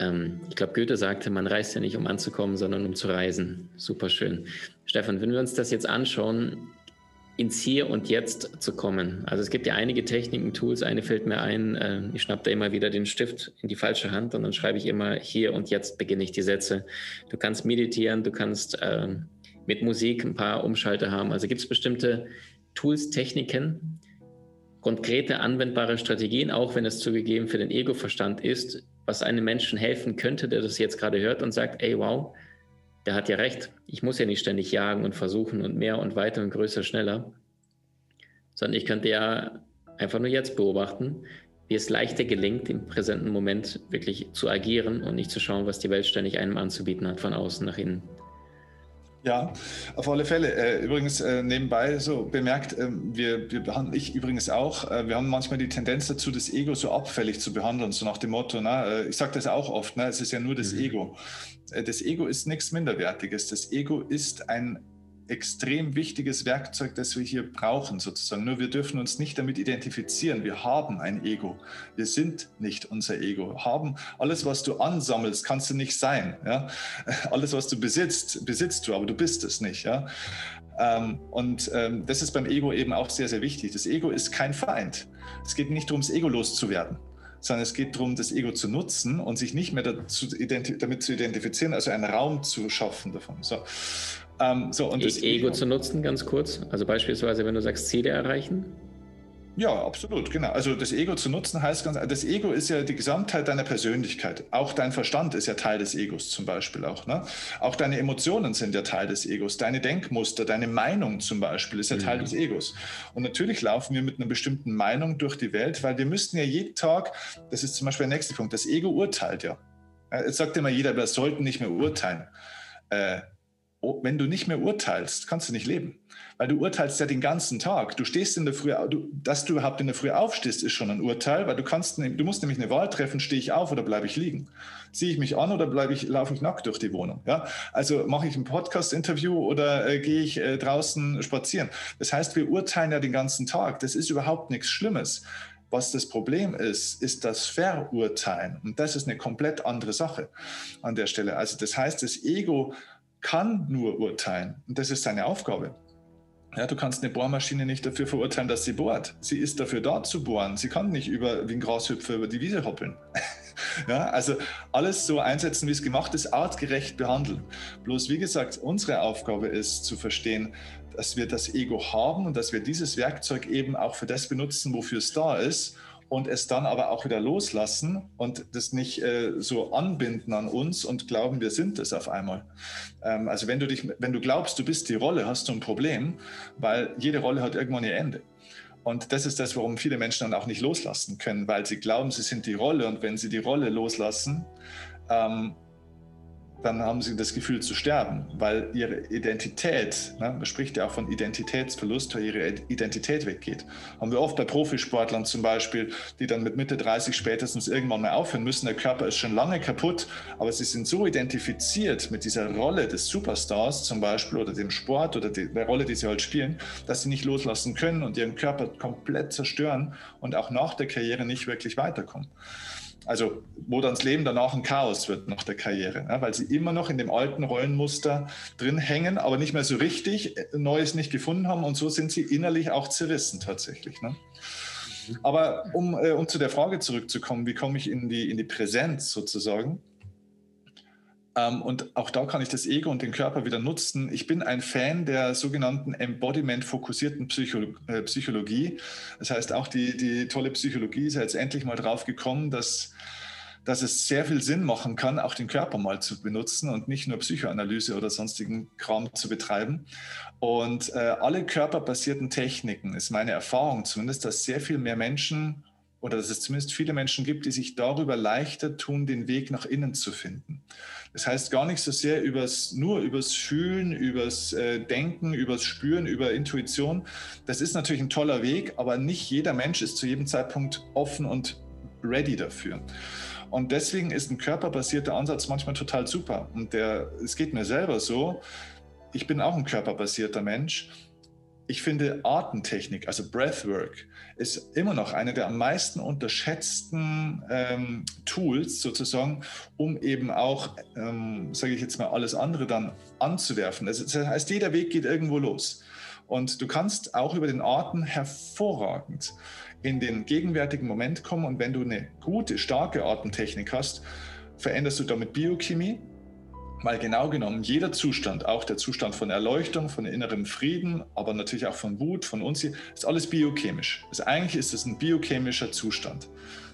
Ähm, ich glaube, Goethe sagte, man reist ja nicht, um anzukommen, sondern um zu reisen. Super schön. Stefan, wenn wir uns das jetzt anschauen, ins Hier und Jetzt zu kommen. Also es gibt ja einige Techniken, Tools. Eine fällt mir ein, äh, ich schnappe da immer wieder den Stift in die falsche Hand und dann schreibe ich immer Hier und Jetzt beginne ich die Sätze. Du kannst meditieren, du kannst äh, mit Musik ein paar Umschalter haben. Also gibt es bestimmte Tools, Techniken, konkrete anwendbare Strategien, auch wenn es zugegeben für den Ego-Verstand ist, was einem Menschen helfen könnte, der das jetzt gerade hört und sagt, ey, wow, der hat ja recht. Ich muss ja nicht ständig jagen und versuchen und mehr und weiter und größer, schneller, sondern ich könnte ja einfach nur jetzt beobachten, wie es leichter gelingt, im präsenten Moment wirklich zu agieren und nicht zu schauen, was die Welt ständig einem anzubieten hat, von außen nach innen. Ja, auf alle Fälle. Äh, übrigens äh, nebenbei so bemerkt, ähm, wir, wir behandeln, ich übrigens auch, äh, wir haben manchmal die Tendenz dazu, das Ego so abfällig zu behandeln, so nach dem Motto, na, ich sage das auch oft, na, es ist ja nur das mhm. Ego. Das Ego ist nichts Minderwertiges. Das Ego ist ein extrem wichtiges Werkzeug, das wir hier brauchen, sozusagen. Nur wir dürfen uns nicht damit identifizieren. Wir haben ein Ego. Wir sind nicht unser Ego. Haben alles, was du ansammelst, kannst du nicht sein. Ja? Alles, was du besitzt, besitzt du, aber du bist es nicht. Ja? Ähm, und ähm, das ist beim Ego eben auch sehr, sehr wichtig. Das Ego ist kein Feind. Es geht nicht darum, das Ego loszuwerden sondern es geht darum, das Ego zu nutzen und sich nicht mehr damit zu identifizieren, also einen Raum zu schaffen davon. So. Ähm, so, und das Ego zu nutzen, ganz kurz. Also beispielsweise, wenn du sagst, Ziele erreichen. Ja, absolut, genau. Also das Ego zu nutzen heißt ganz, das Ego ist ja die Gesamtheit deiner Persönlichkeit. Auch dein Verstand ist ja Teil des Egos zum Beispiel auch. Ne? Auch deine Emotionen sind ja Teil des Egos. Deine Denkmuster, deine Meinung zum Beispiel ist ja Teil mhm. des Egos. Und natürlich laufen wir mit einer bestimmten Meinung durch die Welt, weil wir müssten ja jeden Tag, das ist zum Beispiel der nächste Punkt, das Ego urteilt ja. Jetzt sagt immer jeder, wir sollten nicht mehr urteilen. Äh, wenn du nicht mehr urteilst, kannst du nicht leben. Weil du urteilst ja den ganzen Tag. Du stehst in der Früh, du, dass du überhaupt in der Früh aufstehst, ist schon ein Urteil, weil du kannst, du musst nämlich eine Wahl treffen, stehe ich auf oder bleibe ich liegen? Ziehe ich mich an oder bleibe ich, laufe ich nackt durch die Wohnung? Ja? Also mache ich ein Podcast-Interview oder äh, gehe ich äh, draußen spazieren? Das heißt, wir urteilen ja den ganzen Tag. Das ist überhaupt nichts Schlimmes. Was das Problem ist, ist das Verurteilen. Und das ist eine komplett andere Sache an der Stelle. Also das heißt, das Ego kann nur urteilen und das ist seine Aufgabe. Ja, du kannst eine Bohrmaschine nicht dafür verurteilen, dass sie bohrt. Sie ist dafür da zu bohren. Sie kann nicht über, wie ein Grashüpfer über die Wiese hoppeln. ja, also alles so einsetzen, wie es gemacht ist, artgerecht behandeln. Bloß wie gesagt, unsere Aufgabe ist zu verstehen, dass wir das Ego haben und dass wir dieses Werkzeug eben auch für das benutzen, wofür es da ist und es dann aber auch wieder loslassen und das nicht äh, so anbinden an uns und glauben, wir sind es auf einmal. Ähm, also wenn du dich, wenn du glaubst, du bist die Rolle, hast du ein Problem, weil jede Rolle hat irgendwann ihr Ende. Und das ist das, warum viele Menschen dann auch nicht loslassen können, weil sie glauben, sie sind die Rolle und wenn sie die Rolle loslassen, ähm, dann haben sie das Gefühl zu sterben, weil ihre Identität, ne, man spricht ja auch von Identitätsverlust, weil ihre Identität weggeht. Haben wir oft bei Profisportlern zum Beispiel, die dann mit Mitte 30 spätestens irgendwann mal aufhören müssen. Der Körper ist schon lange kaputt, aber sie sind so identifiziert mit dieser Rolle des Superstars zum Beispiel oder dem Sport oder der Rolle, die sie halt spielen, dass sie nicht loslassen können und ihren Körper komplett zerstören und auch nach der Karriere nicht wirklich weiterkommen. Also wo dann das Leben danach ein Chaos wird nach der Karriere, ja, weil sie immer noch in dem alten Rollenmuster drin hängen, aber nicht mehr so richtig äh, Neues nicht gefunden haben und so sind sie innerlich auch zerrissen tatsächlich. Ne? Aber um, äh, um zu der Frage zurückzukommen, wie komme ich in die, in die Präsenz sozusagen? Ähm, und auch da kann ich das Ego und den Körper wieder nutzen. Ich bin ein Fan der sogenannten Embodiment-fokussierten Psycho äh, Psychologie. Das heißt, auch die, die tolle Psychologie ist jetzt endlich mal drauf gekommen, dass dass es sehr viel Sinn machen kann, auch den Körper mal zu benutzen und nicht nur Psychoanalyse oder sonstigen Kram zu betreiben. Und äh, alle körperbasierten Techniken, ist meine Erfahrung zumindest, dass sehr viel mehr Menschen oder dass es zumindest viele Menschen gibt, die sich darüber leichter tun, den Weg nach innen zu finden. Das heißt gar nicht so sehr übers, nur übers Fühlen, übers äh, Denken, übers Spüren, über Intuition. Das ist natürlich ein toller Weg, aber nicht jeder Mensch ist zu jedem Zeitpunkt offen und ready dafür. Und deswegen ist ein körperbasierter Ansatz manchmal total super. Und der, es geht mir selber so. Ich bin auch ein körperbasierter Mensch ich finde Artentechnik, also Breathwork, ist immer noch eine der am meisten unterschätzten ähm, Tools sozusagen, um eben auch, ähm, sage ich jetzt mal, alles andere dann anzuwerfen. Das heißt, jeder Weg geht irgendwo los. Und du kannst auch über den Arten hervorragend in den gegenwärtigen Moment kommen. Und wenn du eine gute, starke Artentechnik hast, veränderst du damit Biochemie, weil genau genommen jeder Zustand, auch der Zustand von Erleuchtung, von innerem Frieden, aber natürlich auch von Wut, von Unsicherheit, ist alles biochemisch. Also eigentlich ist es ein biochemischer Zustand.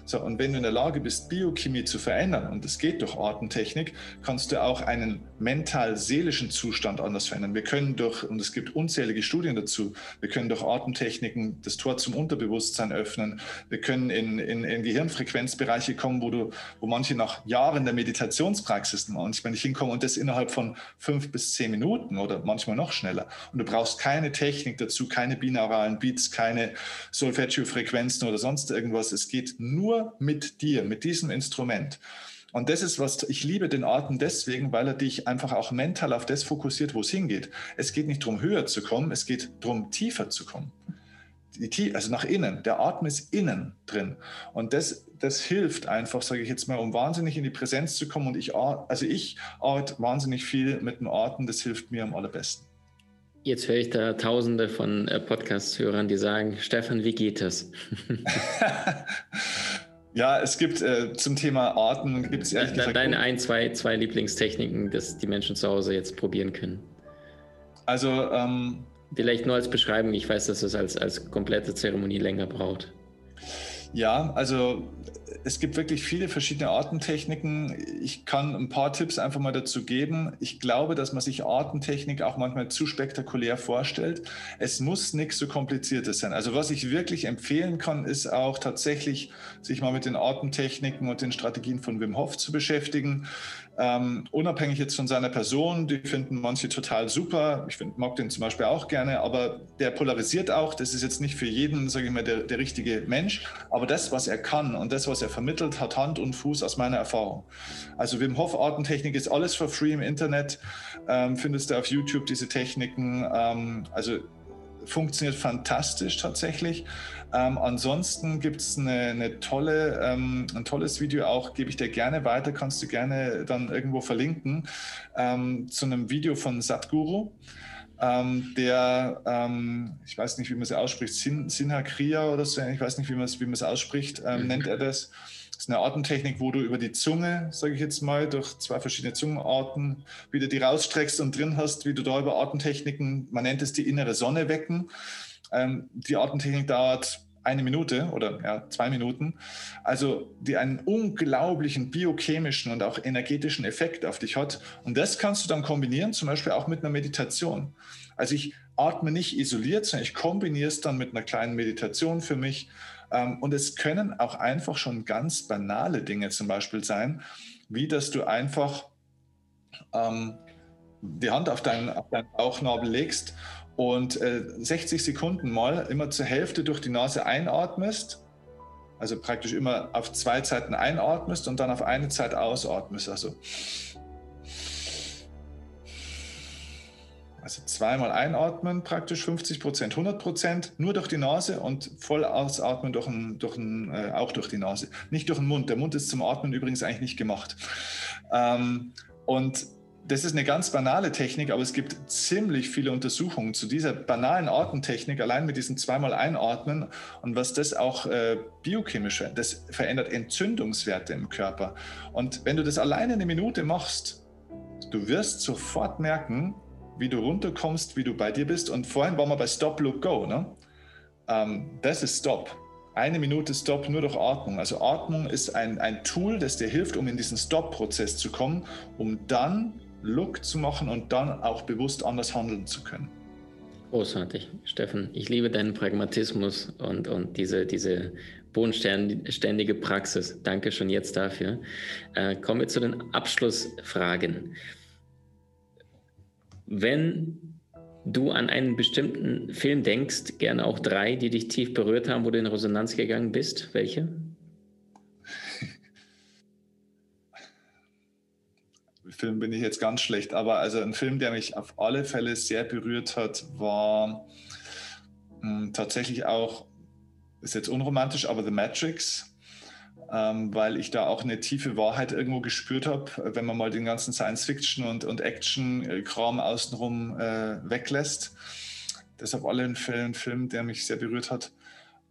So, und wenn du in der Lage bist, Biochemie zu verändern, und das geht durch Artentechnik, kannst du auch einen mental-seelischen Zustand anders verändern. Wir können durch, und es gibt unzählige Studien dazu, wir können durch Atemtechniken das Tor zum Unterbewusstsein öffnen. Wir können in, in, in Gehirnfrequenzbereiche kommen, wo, du, wo manche nach Jahren der Meditationspraxis manchmal nicht hinkommen und das innerhalb von fünf bis zehn Minuten oder manchmal noch schneller. Und du brauchst keine Technik dazu, keine binauralen Beats, keine Solfeggio-Frequenzen oder sonst irgendwas. Es geht nur nur mit dir, mit diesem Instrument. Und das ist was, ich liebe den Atem deswegen, weil er dich einfach auch mental auf das fokussiert, wo es hingeht. Es geht nicht darum, höher zu kommen, es geht darum, tiefer zu kommen. also nach innen. Der Atem ist innen drin. Und das, das hilft einfach, sage ich jetzt mal, um wahnsinnig in die Präsenz zu kommen. Und ich, also ich art wahnsinnig viel mit dem Atem, das hilft mir am allerbesten. Jetzt höre ich da tausende von äh, Podcast-Hörern, die sagen, Stefan, wie geht das? Ja, es gibt äh, zum Thema Arten gibt es ehrlich gesagt. Deine ein, zwei, zwei Lieblingstechniken, dass die Menschen zu Hause jetzt probieren können. Also ähm, vielleicht nur als Beschreibung. Ich weiß, dass es als als komplette Zeremonie länger braucht. Ja, also es gibt wirklich viele verschiedene Artentechniken. Ich kann ein paar Tipps einfach mal dazu geben. Ich glaube, dass man sich Artentechnik auch manchmal zu spektakulär vorstellt. Es muss nichts so kompliziertes sein. Also was ich wirklich empfehlen kann, ist auch tatsächlich sich mal mit den Artentechniken und den Strategien von Wim Hof zu beschäftigen. Ähm, unabhängig jetzt von seiner Person, die finden manche total super. Ich find, mag den zum Beispiel auch gerne, aber der polarisiert auch. Das ist jetzt nicht für jeden, sage ich mal, der, der richtige Mensch. Aber das, was er kann und das, was er vermittelt, hat Hand und Fuß aus meiner Erfahrung. Also Wim Hof Artentechnik ist alles for free im Internet. Ähm, findest du auf YouTube diese Techniken. Ähm, also funktioniert fantastisch tatsächlich. Ähm, ansonsten gibt es eine, eine, tolle, ähm, ein tolles Video auch, gebe ich dir gerne weiter, kannst du gerne dann irgendwo verlinken, ähm, zu einem Video von Satguru. Ähm, der, ähm, ich weiß nicht, wie man es ausspricht, Sin, Sinhakriya oder so, ich weiß nicht, wie man es wie ausspricht, ähm, mhm. nennt er das. Ist eine Atemtechnik, wo du über die Zunge, sage ich jetzt mal, durch zwei verschiedene Zungenarten wieder die rausstreckst und drin hast, wie du da über Atemtechniken, man nennt es die innere Sonne wecken. Ähm, die Atemtechnik dauert eine Minute oder ja, zwei Minuten, also die einen unglaublichen biochemischen und auch energetischen Effekt auf dich hat. Und das kannst du dann kombinieren, zum Beispiel auch mit einer Meditation. Also ich atme nicht isoliert, sondern ich kombiniere es dann mit einer kleinen Meditation für mich ähm, und es können auch einfach schon ganz banale Dinge zum Beispiel sein, wie dass du einfach ähm, die Hand auf deinen, auf deinen Bauchnabel legst und äh, 60 Sekunden mal immer zur Hälfte durch die Nase einatmest. Also praktisch immer auf zwei Zeiten einatmest und dann auf eine Zeit ausatmest. Also Also zweimal einatmen, praktisch 50 Prozent, 100 Prozent, nur durch die Nase und voll ausatmen durch ein, durch ein, äh, auch durch die Nase. Nicht durch den Mund. Der Mund ist zum Atmen übrigens eigentlich nicht gemacht. Ähm, und das ist eine ganz banale Technik, aber es gibt ziemlich viele Untersuchungen zu dieser banalen Atemtechnik, allein mit diesem zweimal Einatmen und was das auch äh, biochemisch, das verändert Entzündungswerte im Körper. Und wenn du das alleine eine Minute machst, du wirst sofort merken, wie du runterkommst, wie du bei dir bist. Und vorhin waren wir bei Stop, Look, Go. Ne? Ähm, das ist Stop. Eine Minute Stop nur durch Atmung. Also Atmung ist ein, ein Tool, das dir hilft, um in diesen Stop-Prozess zu kommen, um dann Look zu machen und dann auch bewusst anders handeln zu können. Großartig, Steffen. Ich liebe deinen Pragmatismus und, und diese, diese bodenständige Praxis. Danke schon jetzt dafür. Äh, kommen wir zu den Abschlussfragen. Wenn du an einen bestimmten Film denkst, gerne auch drei, die dich tief berührt haben, wo du in Resonanz gegangen bist, welche? Film bin ich jetzt ganz schlecht, aber also ein Film, der mich auf alle Fälle sehr berührt hat, war mh, hm, tatsächlich auch, ist jetzt unromantisch, aber The Matrix. Ähm, weil ich da auch eine tiefe Wahrheit irgendwo gespürt habe, wenn man mal den ganzen Science-Fiction und, und Action-Kram außenrum äh, weglässt. Deshalb alle ein Film, Film, der mich sehr berührt hat.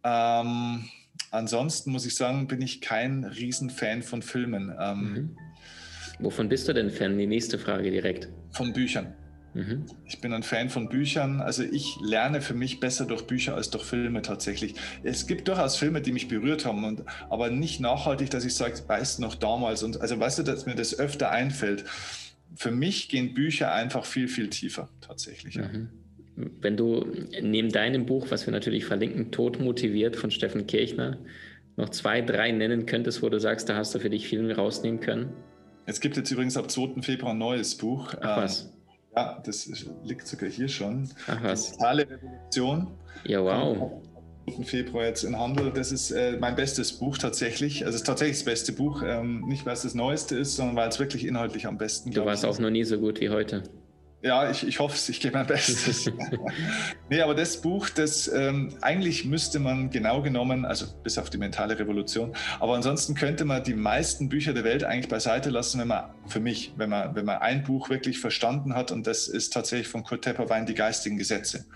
Ähm, ansonsten muss ich sagen, bin ich kein Riesenfan von Filmen. Ähm, mhm. Wovon bist du denn Fan? Die nächste Frage direkt. Von Büchern. Mhm. Ich bin ein Fan von Büchern. Also ich lerne für mich besser durch Bücher als durch Filme tatsächlich. Es gibt durchaus Filme, die mich berührt haben, und, aber nicht nachhaltig, dass ich sage, weißt du noch damals. Und also weißt du, dass mir das öfter einfällt. Für mich gehen Bücher einfach viel, viel tiefer tatsächlich. Ja. Mhm. Wenn du neben deinem Buch, was wir natürlich verlinken, Tod motiviert von Steffen Kirchner, noch zwei, drei nennen könntest, wo du sagst, da hast du für dich viel rausnehmen können? Es gibt jetzt übrigens ab 2. Februar ein neues Buch. Ach was? Ja, das liegt sogar hier schon. Ach was? Digitale Revolution. Ja, wow. Am Februar jetzt in Handel. Das ist äh, mein bestes Buch tatsächlich. Also es ist tatsächlich das beste Buch. Ähm, nicht, weil es das Neueste ist, sondern weil es wirklich inhaltlich am besten ist. Du warst auch noch nie so gut wie heute. Ja, ich, ich hoffe es, ich gebe mein Bestes. nee, aber das Buch, das ähm, eigentlich müsste man genau genommen, also bis auf die mentale Revolution, aber ansonsten könnte man die meisten Bücher der Welt eigentlich beiseite lassen, wenn man, für mich, wenn man, wenn man ein Buch wirklich verstanden hat und das ist tatsächlich von Kurt Tepperwein, die geistigen Gesetze.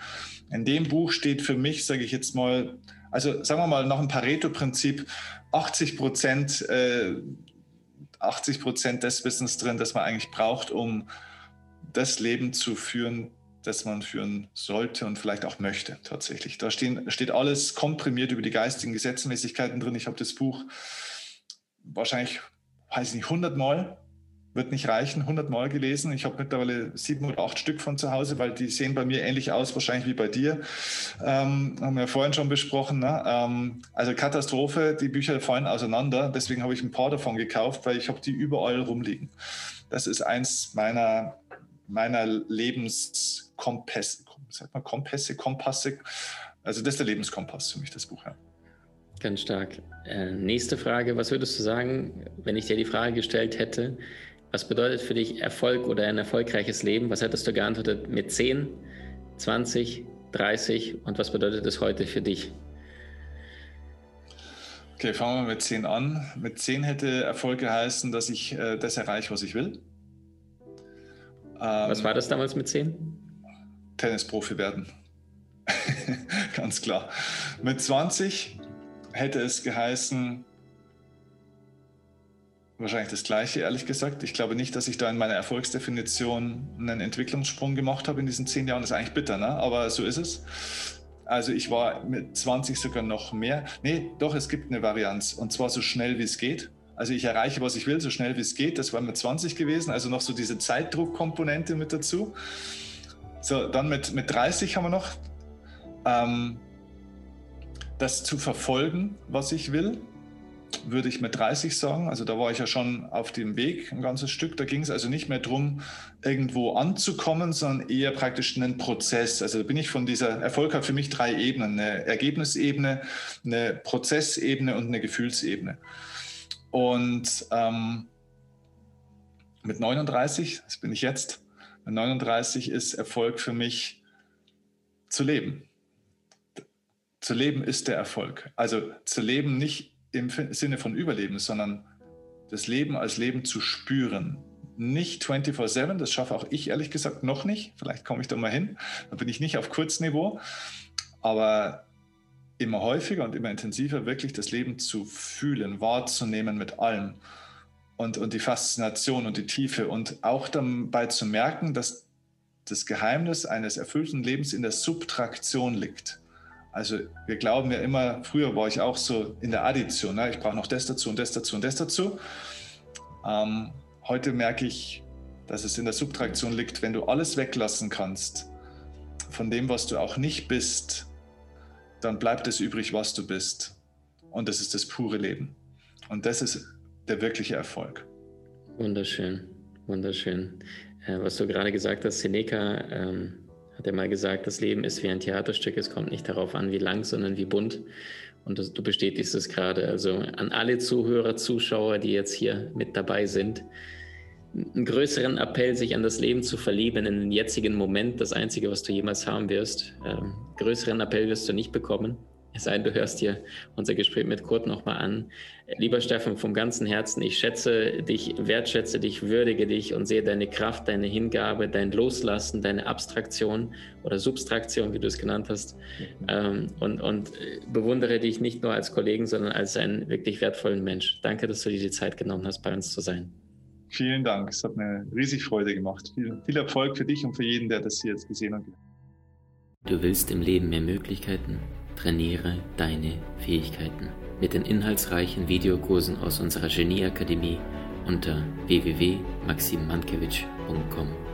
In dem Buch steht für mich, sage ich jetzt mal, also sagen wir mal nach dem Pareto-Prinzip, 80 Prozent, äh, 80 Prozent des Wissens drin, das man eigentlich braucht, um das Leben zu führen, das man führen sollte und vielleicht auch möchte tatsächlich. Da stehen, steht alles komprimiert über die geistigen Gesetzmäßigkeiten drin. Ich habe das Buch wahrscheinlich, weiß ich nicht, 100 Mal, wird nicht reichen, 100 Mal gelesen. Ich habe mittlerweile sieben oder acht Stück von zu Hause, weil die sehen bei mir ähnlich aus, wahrscheinlich wie bei dir. Ähm, haben wir vorhin schon besprochen. Ne? Ähm, also Katastrophe, die Bücher fallen auseinander. Deswegen habe ich ein paar davon gekauft, weil ich habe die überall rumliegen. Das ist eins meiner meiner Lebenskompasse, sagt man Kompasse, Kompasse. Also das ist der Lebenskompass für mich, das Buch. Ja. Ganz stark. Äh, nächste Frage, was würdest du sagen, wenn ich dir die Frage gestellt hätte, was bedeutet für dich Erfolg oder ein erfolgreiches Leben? Was hättest du geantwortet mit 10, 20, 30 und was bedeutet es heute für dich? Okay, fangen wir mit 10 an. Mit 10 hätte Erfolg geheißen, dass ich äh, das erreiche, was ich will. Was war das damals mit 10? Tennisprofi werden. Ganz klar. Mit 20 hätte es geheißen, wahrscheinlich das Gleiche, ehrlich gesagt. Ich glaube nicht, dass ich da in meiner Erfolgsdefinition einen Entwicklungssprung gemacht habe in diesen zehn Jahren. Das ist eigentlich bitter, ne? aber so ist es. Also ich war mit 20 sogar noch mehr. Nee, doch, es gibt eine Varianz und zwar so schnell wie es geht. Also ich erreiche, was ich will, so schnell wie es geht. Das war mit 20 gewesen, also noch so diese Zeitdruckkomponente mit dazu. So, dann mit, mit 30 haben wir noch ähm, das zu verfolgen, was ich will, würde ich mit 30 sagen. Also da war ich ja schon auf dem Weg ein ganzes Stück. Da ging es also nicht mehr darum, irgendwo anzukommen, sondern eher praktisch einen Prozess. Also da bin ich von dieser, Erfolg hat für mich drei Ebenen, eine Ergebnisebene, eine Prozessebene und eine Gefühlsebene. Und ähm, mit 39, das bin ich jetzt, mit 39 ist Erfolg für mich zu leben. Zu leben ist der Erfolg. Also zu leben nicht im Sinne von Überleben, sondern das Leben als Leben zu spüren. Nicht 24-7, das schaffe auch ich ehrlich gesagt noch nicht. Vielleicht komme ich da mal hin. Da bin ich nicht auf Kurzniveau. Aber immer häufiger und immer intensiver wirklich das Leben zu fühlen, wahrzunehmen mit allem und, und die Faszination und die Tiefe und auch dabei zu merken, dass das Geheimnis eines erfüllten Lebens in der Subtraktion liegt. Also wir glauben ja immer, früher war ich auch so in der Addition, ne? ich brauche noch das dazu und das dazu und das dazu. Ähm, heute merke ich, dass es in der Subtraktion liegt, wenn du alles weglassen kannst, von dem, was du auch nicht bist, dann bleibt es übrig, was du bist. Und das ist das pure Leben. Und das ist der wirkliche Erfolg. Wunderschön, wunderschön. Äh, was du gerade gesagt hast, Seneca ähm, hat ja mal gesagt, das Leben ist wie ein Theaterstück. Es kommt nicht darauf an, wie lang, sondern wie bunt. Und das, du bestätigst es gerade. Also an alle Zuhörer, Zuschauer, die jetzt hier mit dabei sind, einen größeren Appell, sich an das Leben zu verlieben, in den jetzigen Moment, das Einzige, was du jemals haben wirst. Ähm, größeren Appell wirst du nicht bekommen. Es sei denn, du hörst dir unser Gespräch mit Kurt nochmal an. Lieber Steffen, vom ganzen Herzen, ich schätze dich, wertschätze dich, würdige dich und sehe deine Kraft, deine Hingabe, dein Loslassen, deine Abstraktion oder Substraktion, wie du es genannt hast. Mhm. und, und bewundere dich nicht nur als Kollegen, sondern als einen wirklich wertvollen Mensch. Danke, dass du dir die Zeit genommen hast, bei uns zu sein. Vielen Dank. Es hat mir riesig Freude gemacht. Viel, viel Erfolg für dich und für jeden, der das hier jetzt gesehen hat. Du willst im Leben mehr Möglichkeiten? Trainiere deine Fähigkeiten mit den inhaltsreichen Videokursen aus unserer Genieakademie unter www.maximmankiewicz.com.